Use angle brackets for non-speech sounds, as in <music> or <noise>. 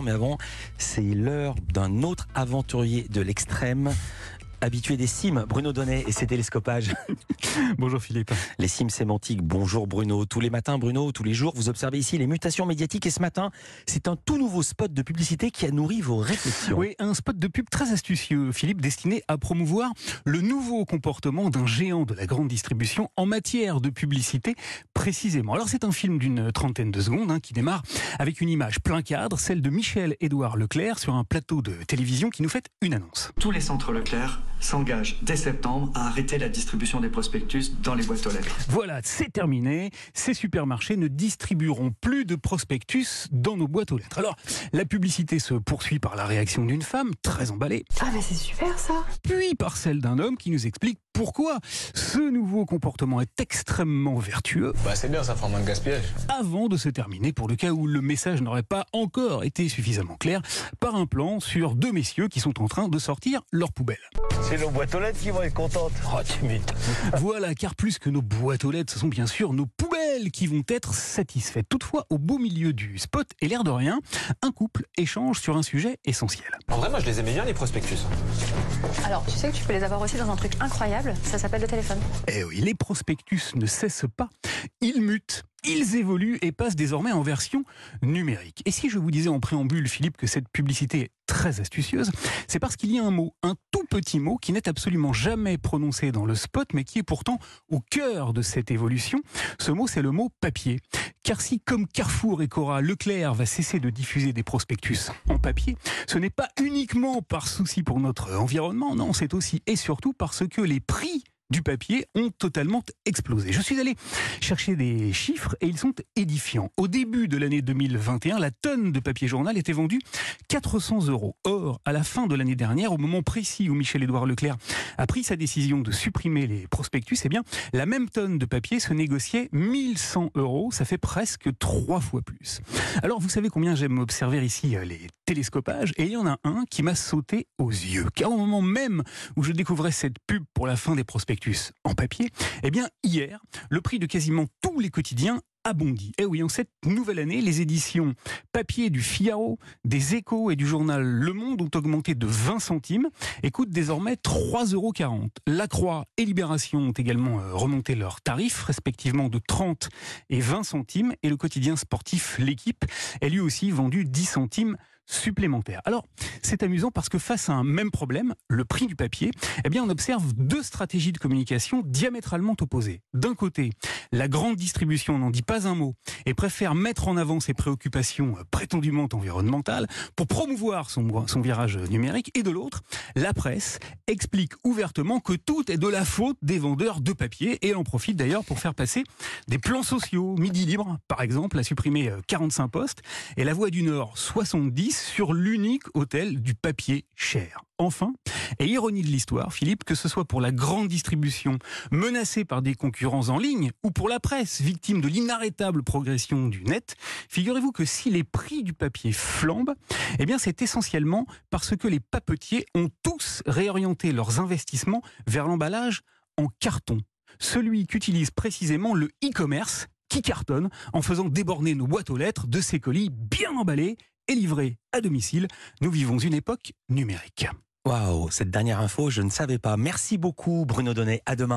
Mais avant, c'est l'heure d'un autre aventurier de l'extrême. Habitué des cimes, Bruno Donnet et ses télescopages. <laughs> Bonjour Philippe. Les cimes sémantiques, bonjour Bruno. Tous les matins, Bruno, tous les jours, vous observez ici les mutations médiatiques et ce matin, c'est un tout nouveau spot de publicité qui a nourri vos réflexions. Oui, un spot de pub très astucieux, Philippe, destiné à promouvoir le nouveau comportement d'un géant de la grande distribution en matière de publicité précisément. Alors c'est un film d'une trentaine de secondes hein, qui démarre avec une image plein cadre, celle de Michel-Édouard Leclerc sur un plateau de télévision qui nous fait une annonce. Tous les centres Leclerc s'engage dès septembre à arrêter la distribution des prospectus dans les boîtes aux lettres. Voilà, c'est terminé. Ces supermarchés ne distribueront plus de prospectus dans nos boîtes aux lettres. Alors, la publicité se poursuit par la réaction d'une femme, très emballée. Ah, mais c'est super ça Puis par celle d'un homme qui nous explique pourquoi ce nouveau comportement est extrêmement vertueux. Bah c'est bien, ça fera moins de gaspillage. Avant de se terminer, pour le cas où le message n'aurait pas encore été suffisamment clair, par un plan sur deux messieurs qui sont en train de sortir leur poubelle. C'est nos boîtes aux lettres qui vont être contentes. Oh, tu <laughs> voilà, car plus que nos boîtes aux lettres, ce sont bien sûr nos poubelles qui vont être satisfaites. Toutefois, au beau milieu du spot et l'air de rien, un couple échange sur un sujet essentiel. En vrai, moi je les aimais bien les prospectus. Alors, tu sais que tu peux les avoir aussi dans un truc incroyable, ça s'appelle le téléphone. Eh oui, les prospectus ne cessent pas, ils mutent. Ils évoluent et passent désormais en version numérique. Et si je vous disais en préambule, Philippe, que cette publicité très astucieuse, c'est parce qu'il y a un mot, un tout petit mot qui n'est absolument jamais prononcé dans le spot, mais qui est pourtant au cœur de cette évolution. Ce mot, c'est le mot papier. Car si, comme Carrefour et Cora, Leclerc va cesser de diffuser des prospectus en papier, ce n'est pas uniquement par souci pour notre environnement, non, c'est aussi et surtout parce que les prix du papier ont totalement explosé. Je suis allé chercher des chiffres et ils sont édifiants. Au début de l'année 2021, la tonne de papier journal était vendue 400 euros. Or, à la fin de l'année dernière, au moment précis où Michel-Édouard Leclerc a pris sa décision de supprimer les prospectus, eh bien, la même tonne de papier se négociait 1100 euros. Ça fait presque trois fois plus. Alors, vous savez combien j'aime observer ici euh, les télescopages et il y en a un qui m'a sauté aux yeux. Car au moment même où je découvrais cette pub pour la fin des prospectus, en papier, eh bien hier, le prix de quasiment tous les quotidiens a bondi. Eh oui, en cette nouvelle année, les éditions papier du Figaro, des Échos et du journal Le Monde ont augmenté de 20 centimes et coûtent désormais 3,40 euros. La Croix et Libération ont également euh, remonté leurs tarifs, respectivement de 30 et 20 centimes. Et le quotidien sportif L'équipe est lui aussi vendu 10 centimes Alors, c'est amusant parce que face à un même problème, le prix du papier, eh bien, on observe deux stratégies de communication diamétralement opposées. D'un côté, la grande distribution n'en dit pas un mot et préfère mettre en avant ses préoccupations prétendument environnementales pour promouvoir son, son virage numérique. Et de l'autre, la presse explique ouvertement que tout est de la faute des vendeurs de papier et en profite d'ailleurs pour faire passer des plans sociaux. Midi Libre, par exemple, a supprimé 45 euh, postes et La Voix du Nord 70 sur l'unique hôtel du papier cher. Enfin, et ironie de l'histoire, Philippe, que ce soit pour la grande distribution menacée par des concurrents en ligne ou pour la presse victime de l'inarrêtable progression du net, figurez-vous que si les prix du papier flambent, eh c'est essentiellement parce que les papetiers ont tous réorienté leurs investissements vers l'emballage en carton. Celui qu'utilise précisément le e-commerce qui cartonne en faisant déborder nos boîtes aux lettres de ces colis bien emballés et livrés à domicile. Nous vivons une époque numérique. Waouh, cette dernière info, je ne savais pas. Merci beaucoup Bruno Donnet. À demain.